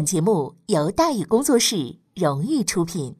本节目由大宇工作室荣誉出品。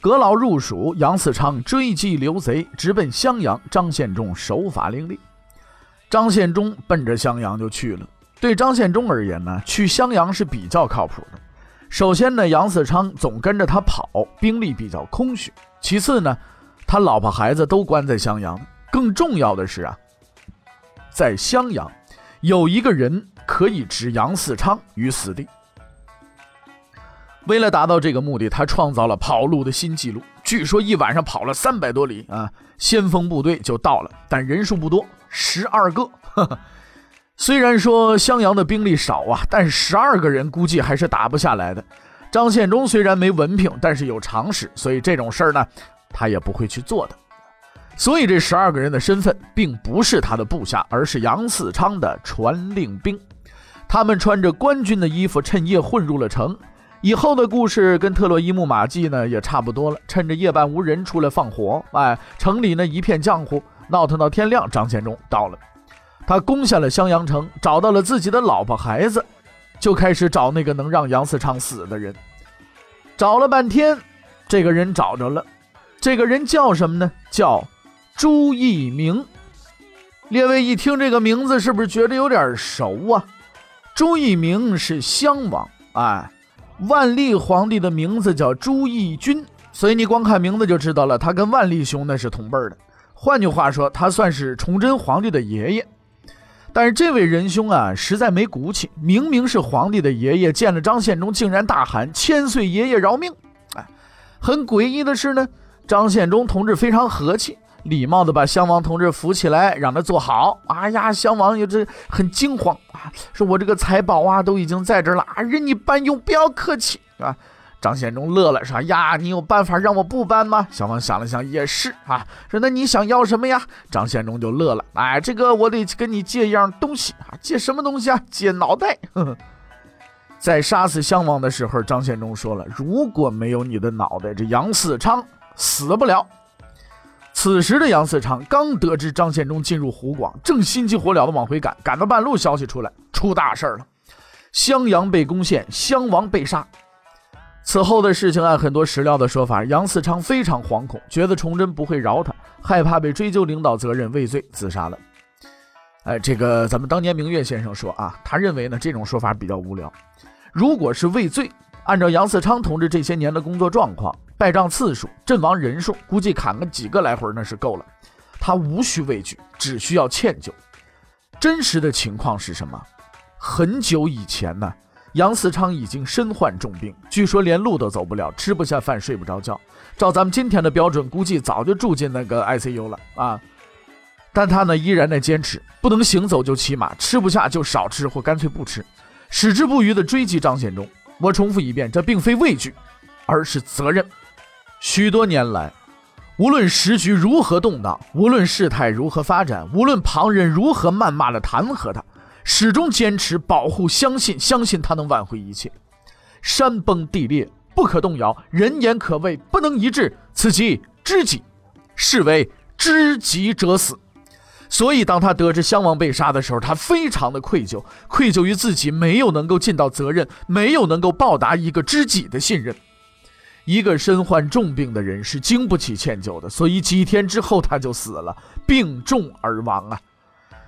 阁老入蜀，杨嗣昌追击刘贼，直奔襄阳。张献忠手法凌厉，张献忠奔着襄阳就去了。对张献忠而言呢，去襄阳是比较靠谱的。首先呢，杨嗣昌总跟着他跑，兵力比较空虚；其次呢，他老婆孩子都关在襄阳。更重要的是啊，在襄阳有一个人可以置杨嗣昌于死地。为了达到这个目的，他创造了跑路的新纪录。据说一晚上跑了三百多里啊，先锋部队就到了，但人数不多，十二个。虽然说襄阳的兵力少啊，但十二个人估计还是打不下来的。张献忠虽然没文凭，但是有常识，所以这种事儿呢，他也不会去做的。所以这十二个人的身份并不是他的部下，而是杨嗣昌的传令兵。他们穿着官军的衣服，趁夜混入了城。以后的故事跟特洛伊木马记呢也差不多了，趁着夜半无人出来放火，哎，城里呢一片浆糊，闹腾到天亮。张献忠到了，他攻下了襄阳城，找到了自己的老婆孩子，就开始找那个能让杨嗣昌死的人。找了半天，这个人找着了，这个人叫什么呢？叫朱一鸣。列位一听这个名字，是不是觉得有点熟啊？朱一鸣是襄王，哎。万历皇帝的名字叫朱翊钧，所以你光看名字就知道了，他跟万历兄那是同辈的。换句话说，他算是崇祯皇帝的爷爷。但是这位仁兄啊，实在没骨气，明明是皇帝的爷爷，见了张献忠竟然大喊“千岁爷爷饶命”！哎，很诡异的是呢，张献忠同志非常和气。礼貌的把襄王同志扶起来，让他坐好。哎呀，襄王也这很惊慌啊，说我这个财宝啊都已经在这了啊，任你搬用，不要客气啊。张献忠乐了，说呀，你有办法让我不搬吗？襄王想了想，也是啊，说那你想要什么呀？张献忠就乐了，哎，这个我得跟你借一样东西啊，借什么东西啊？借脑袋。在杀死襄王的时候，张献忠说了，如果没有你的脑袋，这杨嗣昌死不了。此时的杨嗣昌刚得知张献忠进入湖广，正心急火燎的往回赶，赶到半路，消息出来，出大事了，襄阳被攻陷，襄王被杀。此后的事情，按很多史料的说法，杨嗣昌非常惶恐，觉得崇祯不会饶他，害怕被追究领导责任，畏罪自杀了。哎，这个咱们当年明月先生说啊，他认为呢这种说法比较无聊，如果是畏罪，按照杨嗣昌同志这些年的工作状况。败仗次数、阵亡人数，估计砍个几个来回那是够了。他无需畏惧，只需要歉疚。真实的情况是什么？很久以前呢，杨嗣昌已经身患重病，据说连路都走不了，吃不下饭，睡不着觉。照咱们今天的标准，估计早就住进那个 ICU 了啊！但他呢，依然在坚持，不能行走就骑马，吃不下就少吃或干脆不吃，矢志不渝地追击张献忠。我重复一遍，这并非畏惧，而是责任。许多年来，无论时局如何动荡，无论事态如何发展，无论旁人如何谩骂的弹劾他，始终坚持保护、相信，相信他能挽回一切。山崩地裂不可动摇，人言可畏不能一致，此即知己，是为知己者死。所以，当他得知襄王被杀的时候，他非常的愧疚，愧疚于自己没有能够尽到责任，没有能够报答一个知己的信任。一个身患重病的人是经不起歉疚的，所以几天之后他就死了，病重而亡啊！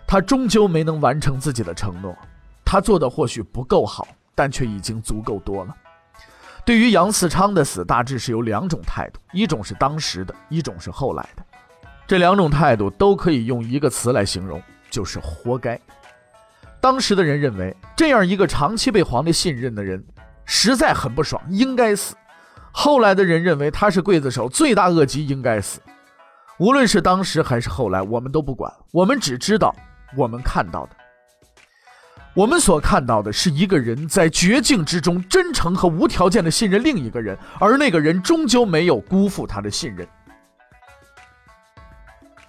他终究没能完成自己的承诺，他做的或许不够好，但却已经足够多了。对于杨嗣昌的死，大致是有两种态度：一种是当时的，一种是后来的。这两种态度都可以用一个词来形容，就是活该。当时的人认为，这样一个长期被皇帝信任的人，实在很不爽，应该死。后来的人认为他是刽子手，罪大恶极，应该死。无论是当时还是后来，我们都不管，我们只知道我们看到的。我们所看到的是一个人在绝境之中真诚和无条件的信任另一个人，而那个人终究没有辜负他的信任。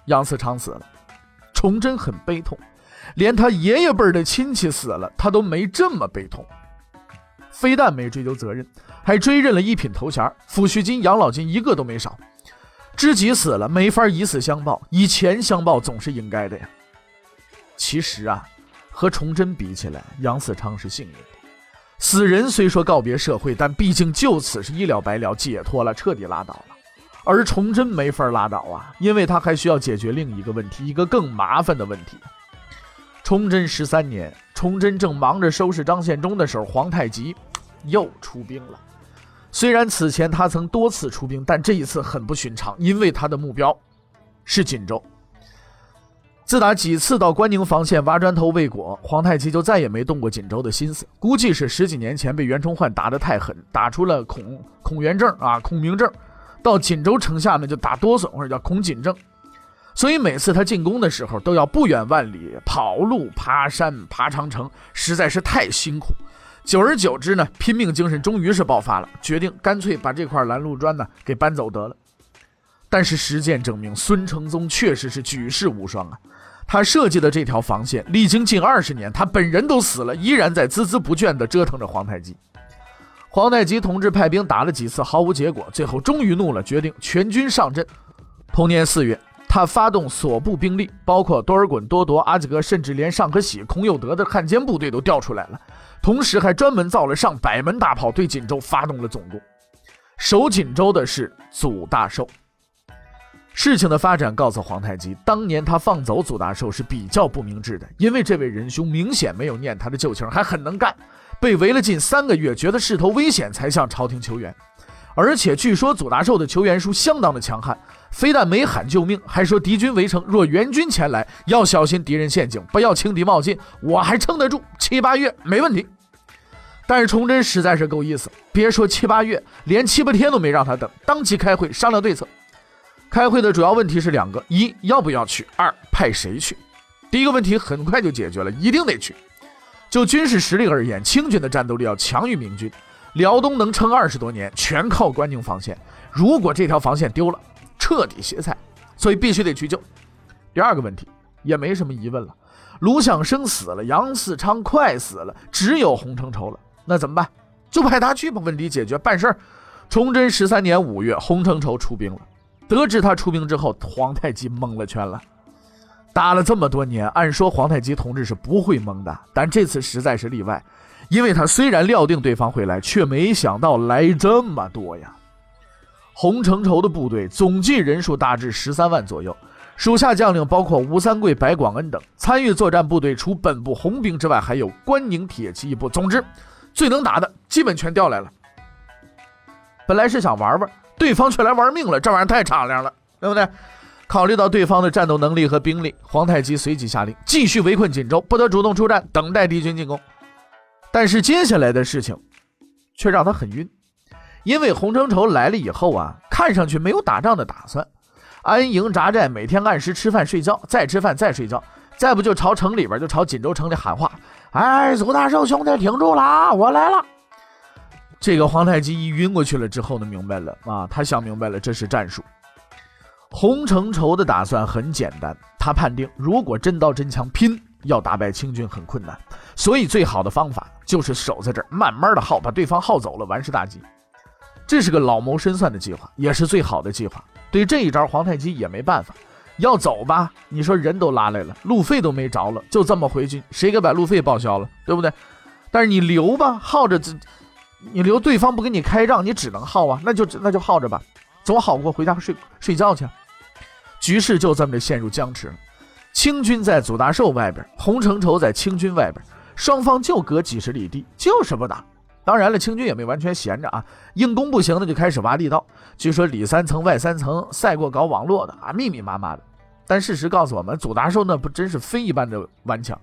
杨嗣昌死了，崇祯很悲痛。连他爷爷辈的亲戚死了，他都没这么悲痛。非但没追究责任，还追认了一品头衔、抚恤金、养老金，一个都没少。知己死了，没法以死相报，以钱相报总是应该的呀。其实啊，和崇祯比起来，杨嗣昌是幸运的。死人虽说告别社会，但毕竟就此是一了百了，解脱了，彻底拉倒了。而崇祯没法拉倒啊，因为他还需要解决另一个问题，一个更麻烦的问题。崇祯十三年，崇祯正忙着收拾张献忠的时候，皇太极 又出兵了。虽然此前他曾多次出兵，但这一次很不寻常，因为他的目标是锦州。自打几次到关宁防线挖砖头未果，皇太极就再也没动过锦州的心思。估计是十几年前被袁崇焕打得太狠，打出了孔孔元症啊，孔明症，到锦州城下呢就打哆嗦，或者叫孔锦症。所以每次他进攻的时候，都要不远万里跑路、爬山、爬长城，实在是太辛苦。久而久之呢，拼命精神终于是爆发了，决定干脆把这块拦路砖呢给搬走得了。但是实践证明，孙承宗确实是举世无双啊！他设计的这条防线，历经近二十年，他本人都死了，依然在孜孜不倦地折腾着皇太极。皇太极同志派兵打了几次，毫无结果，最后终于怒了，决定全军上阵。同年四月。他发动所部兵力，包括多尔衮、多铎、阿济格，甚至连尚可喜、孔有德的汉奸部队都调出来了。同时，还专门造了上百门大炮，对锦州发动了总攻。守锦州的是祖大寿。事情的发展告诉皇太极，当年他放走祖大寿是比较不明智的，因为这位仁兄明显没有念他的旧情，还很能干。被围了近三个月，觉得势头危险，才向朝廷求援。而且据说祖大寿的求援书相当的强悍，非但没喊救命，还说敌军围城，若援军前来，要小心敌人陷阱，不要轻敌冒进，我还撑得住，七八月没问题。但是崇祯实在是够意思，别说七八月，连七八天都没让他等，当即开会商量对策。开会的主要问题是两个：一要不要去，二派谁去。第一个问题很快就解决了，一定得去。就军事实力而言，清军的战斗力要强于明军。辽东能撑二十多年，全靠关宁防线。如果这条防线丢了，彻底歇菜，所以必须得去救。第二个问题也没什么疑问了，卢象升死了，杨嗣昌快死了，只有洪承畴了。那怎么办？就派他去吧，问题解决，办事儿。崇祯十三年五月，洪承畴出兵了。得知他出兵之后，皇太极蒙了圈了。打了这么多年，按说皇太极同志是不会蒙的，但这次实在是例外。因为他虽然料定对方会来，却没想到来这么多呀。洪承畴的部队总计人数大致十三万左右，属下将领包括吴三桂、白广恩等。参与作战部队除本部红兵之外，还有关宁铁骑一部。总之，最能打的基本全调来了。本来是想玩玩，对方却来玩命了，这玩意儿太敞亮了，对不对？考虑到对方的战斗能力和兵力，皇太极随即下令继续围困锦州，不得主动出战，等待敌军进攻。但是接下来的事情，却让他很晕，因为洪承畴来了以后啊，看上去没有打仗的打算，安营扎寨，每天按时吃饭睡觉，再吃饭再睡觉，再不就朝城里边就朝锦州城里喊话：“哎，祖大寿兄弟，挺住了，我来了。”这个皇太极一晕过去了之后呢，明白了啊，他想明白了，这是战术。洪承畴的打算很简单，他判定如果真刀真枪拼。要打败清军很困难，所以最好的方法就是守在这儿，慢慢的耗，把对方耗走了，完事大吉。这是个老谋深算的计划，也是最好的计划。对这一招，皇太极也没办法。要走吧，你说人都拉来了，路费都没着了，就这么回去，谁给把路费报销了，对不对？但是你留吧，耗着，这你留对方不给你开仗，你只能耗啊，那就那就耗着吧，总好过回家睡睡觉去。局势就这么着陷入僵持了。清军在祖大寿外边，洪承畴在清军外边，双方就隔几十里地，就是不打。当然了，清军也没完全闲着啊，硬攻不行的就开始挖地道。据说里三层外三层，赛过搞网络的啊，密密麻麻的。但事实告诉我们，祖大寿那不真是非一般的顽强，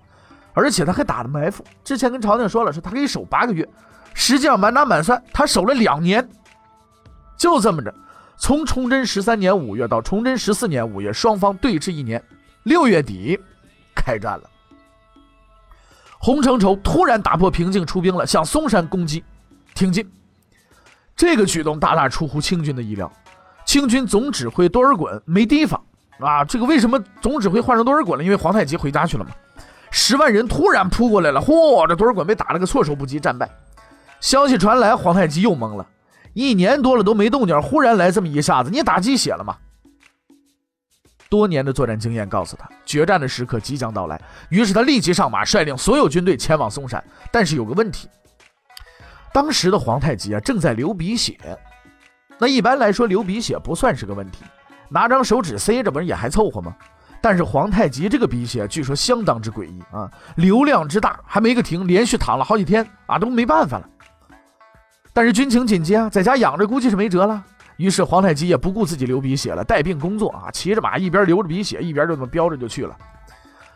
而且他还打了埋伏。之前跟朝廷说了，说他可以守八个月，实际上满打满算他守了两年。就这么着，从崇祯十三年五月到崇祯十四年五月，双方对峙一年。六月底，开战了。洪承畴突然打破平静出兵了，向嵩山攻击，挺进。这个举动大大出乎清军的意料。清军总指挥多尔衮没提防啊！这个为什么总指挥换成多尔衮了？因为皇太极回家去了嘛。十万人突然扑过来了，嚯！这多尔衮被打了个措手不及，战败。消息传来，皇太极又懵了。一年多了都没动静，忽然来这么一下子，你打鸡血了吗？多年的作战经验告诉他，决战的时刻即将到来。于是他立即上马，率领所有军队前往嵩山。但是有个问题，当时的皇太极啊正在流鼻血。那一般来说，流鼻血不算是个问题，拿张手指塞着，不是也还凑合吗？但是皇太极这个鼻血据说相当之诡异啊，流量之大，还没个停，连续躺了好几天啊，都没办法了。但是军情紧急啊，在家养着估计是没辙了。于是皇太极也不顾自己流鼻血了，带病工作啊，骑着马一边流着鼻血，一边就这么飙着就去了。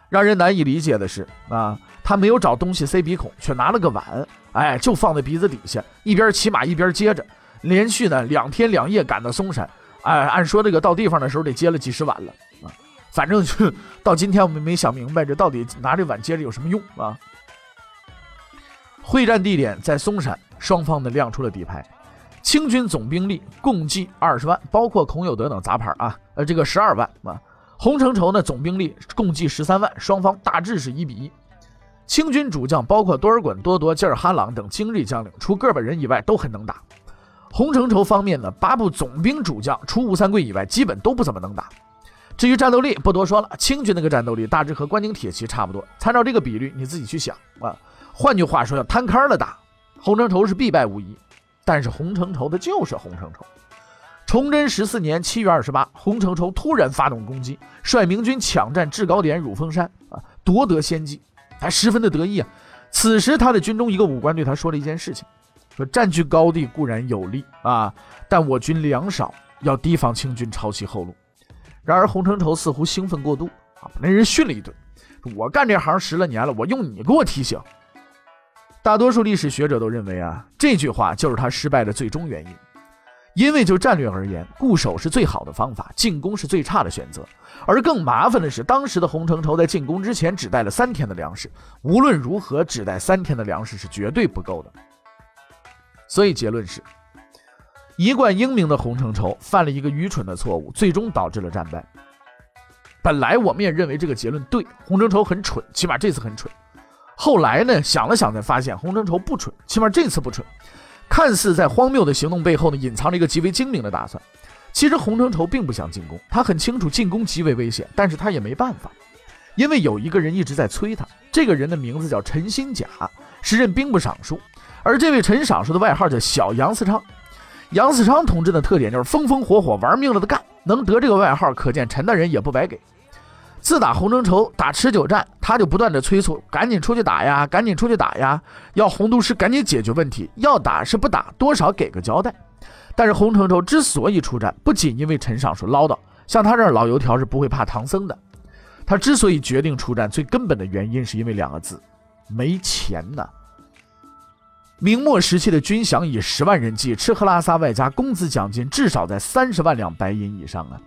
让人难以理解的是啊，他没有找东西塞鼻孔，却拿了个碗，哎，就放在鼻子底下，一边骑马一边接着，连续呢两天两夜赶到嵩山。哎，按说这个到地方的时候得接了几十碗了啊，反正就到今天我们没想明白这到底拿这碗接着有什么用啊。会战地点在嵩山，双方呢亮出了底牌。清军总兵力共计二十万，包括孔有德等杂牌啊，呃，这个十二万啊。洪承畴呢，总兵力共计十三万，双方大致是一比一。清军主将包括多尔衮、多铎、济尔哈朗等精锐将领，除个把人以外都很能打。洪承畴方面呢，八部总兵主将除吴三桂以外，基本都不怎么能打。至于战斗力，不多说了，清军那个战斗力大致和关宁铁骑差不多。参照这个比率，你自己去想啊。换句话说，要摊开了打，洪承畴是必败无疑。但是洪承畴的就是洪承畴。崇祯十四年七月二十八，洪承畴突然发动攻击，率明军抢占制高点、乳峰山啊，夺得先机，他十分的得意啊。此时他的军中一个武官对他说了一件事情：说占据高地固然有利啊，但我军粮少，要提防清军抄其后路。然而洪承畴似乎兴奋过度啊，把那人训了一顿。我干这行十来年了，我用你给我提醒。大多数历史学者都认为啊，这句话就是他失败的最终原因。因为就战略而言，固守是最好的方法，进攻是最差的选择。而更麻烦的是，当时的洪承畴在进攻之前只带了三天的粮食，无论如何只带三天的粮食是绝对不够的。所以结论是，一贯英明的洪承畴犯了一个愚蠢的错误，最终导致了战败。本来我们也认为这个结论对，洪承畴很蠢，起码这次很蠢。后来呢？想了想，才发现洪承畴不蠢，起码这次不蠢。看似在荒谬的行动背后呢，隐藏着一个极为精明的打算。其实洪承畴并不想进攻，他很清楚进攻极为危险，但是他也没办法，因为有一个人一直在催他。这个人的名字叫陈新甲，时任兵部尚书。而这位陈尚书的外号叫小杨嗣昌。杨嗣昌同志的特点就是风风火火、玩命了的干，能得这个外号，可见陈大人也不白给。自打洪承畴打持久战，他就不断的催促，赶紧出去打呀，赶紧出去打呀，要洪都师赶紧解决问题，要打是不打，多少给个交代。但是洪承畴之所以出战，不仅因为陈尚书唠叨，像他这老油条是不会怕唐僧的。他之所以决定出战，最根本的原因是因为两个字：没钱呐。明末时期的军饷以十万人计，吃喝拉撒外加工资奖金，至少在三十万两白银以上啊。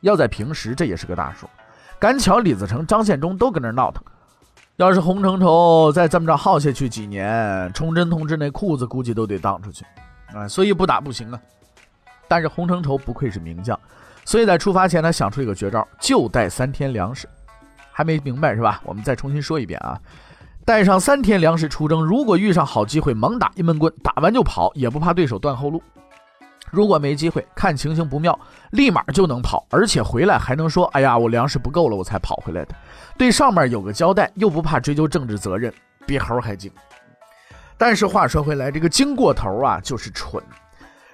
要在平时，这也是个大数。赶巧李自成、张献忠都跟那闹腾。要是洪承畴再这么着耗下去几年，崇祯同志那裤子估计都得荡出去啊！所以不打不行啊。但是洪承畴不愧是名将，所以在出发前他想出一个绝招，就带三天粮食。还没明白是吧？我们再重新说一遍啊！带上三天粮食出征，如果遇上好机会，猛打一闷棍，打完就跑，也不怕对手断后路。如果没机会，看情形不妙，立马就能跑，而且回来还能说：“哎呀，我粮食不够了，我才跑回来的。”对上面有个交代，又不怕追究政治责任，比猴还精。但是话说回来，这个精过头啊，就是蠢。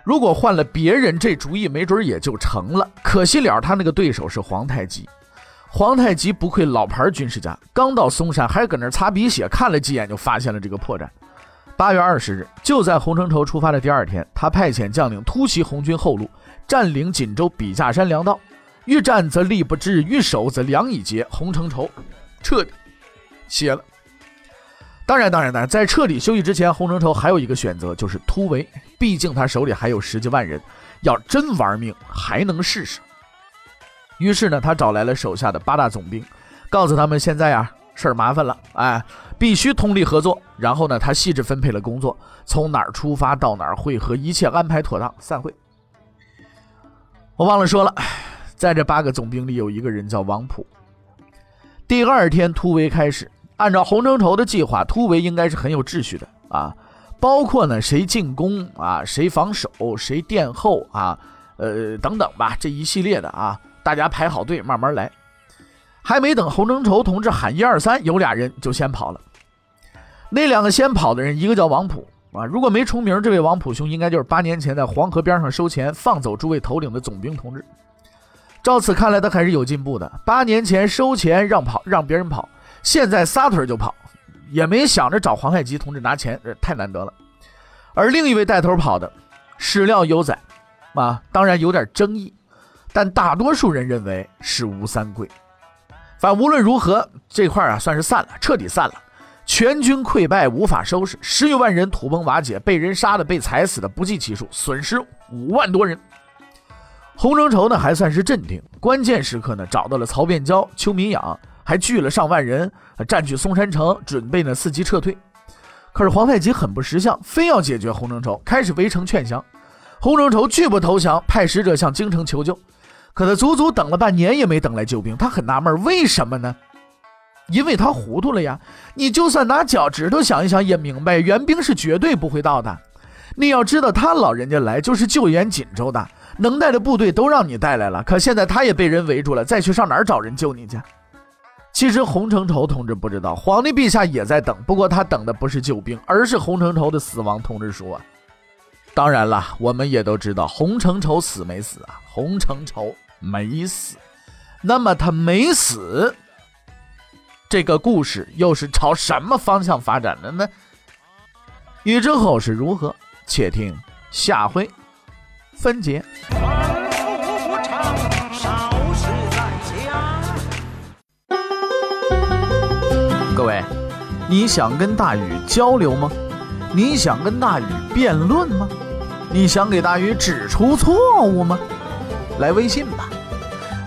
如果换了别人，这主意没准也就成了。可惜了，他那个对手是皇太极。皇太极不愧老牌军事家，刚到嵩山还搁那擦鼻血，看了几眼就发现了这个破绽。八月二十日，就在洪承畴出发的第二天，他派遣将领突袭红军后路，占领锦州笔架山粮道。欲战则力不支，欲守则粮已竭。洪承畴彻底歇了。当然，当然，当然，在彻底休息之前，洪承畴还有一个选择，就是突围。毕竟他手里还有十几万人，要真玩命，还能试试。于是呢，他找来了手下的八大总兵，告诉他们现在啊，事儿麻烦了，哎，必须通力合作。然后呢，他细致分配了工作，从哪儿出发到哪儿汇合，一切安排妥当，散会。我忘了说了，在这八个总兵里有一个人叫王普。第二天突围开始，按照洪承畴的计划，突围应该是很有秩序的啊，包括呢谁进攻啊，谁防守，谁殿后啊，呃等等吧，这一系列的啊。大家排好队，慢慢来。还没等洪承畴同志喊一二三，有俩人就先跑了。那两个先跑的人，一个叫王普啊，如果没重名，这位王普兄应该就是八年前在黄河边上收钱放走诸位头领的总兵同志。照此看来，他还是有进步的。八年前收钱让跑，让别人跑，现在撒腿就跑，也没想着找皇太极同志拿钱，这太难得了。而另一位带头跑的，史料有载，啊，当然有点争议。但大多数人认为是吴三桂。反无论如何，这块啊算是散了，彻底散了。全军溃败，无法收拾，十余万人土崩瓦解，被人杀的，被踩死的不计其数，损失五万多人。洪承畴呢还算是镇定，关键时刻呢找到了曹变蛟、邱民养，还聚了上万人，占据松山城，准备呢伺机撤退。可是皇太极很不识相，非要解决洪承畴，开始围城劝降。洪承畴拒不投降，派使者向京城求救。可他足足等了半年也没等来救兵，他很纳闷，为什么呢？因为他糊涂了呀！你就算拿脚趾头想一想也明白，援兵是绝对不会到的。你要知道，他老人家来就是救援锦州的，能带的部队都让你带来了，可现在他也被人围住了，再去上哪儿找人救你去？其实洪承畴同志不知道，皇帝陛下也在等，不过他等的不是救兵，而是洪承畴的死亡通知书啊！当然了，我们也都知道洪承畴死没死啊？洪承畴。没死，那么他没死，这个故事又是朝什么方向发展的呢？欲知后事如何，且听下回分解。各位，你想跟大禹交流吗？你想跟大禹辩论吗？你想给大禹指出错误吗？来微信吧。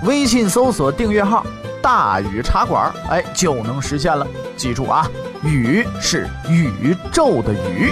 微信搜索订阅号“大宇茶馆”，哎，就能实现了。记住啊，宇是宇宙的宇。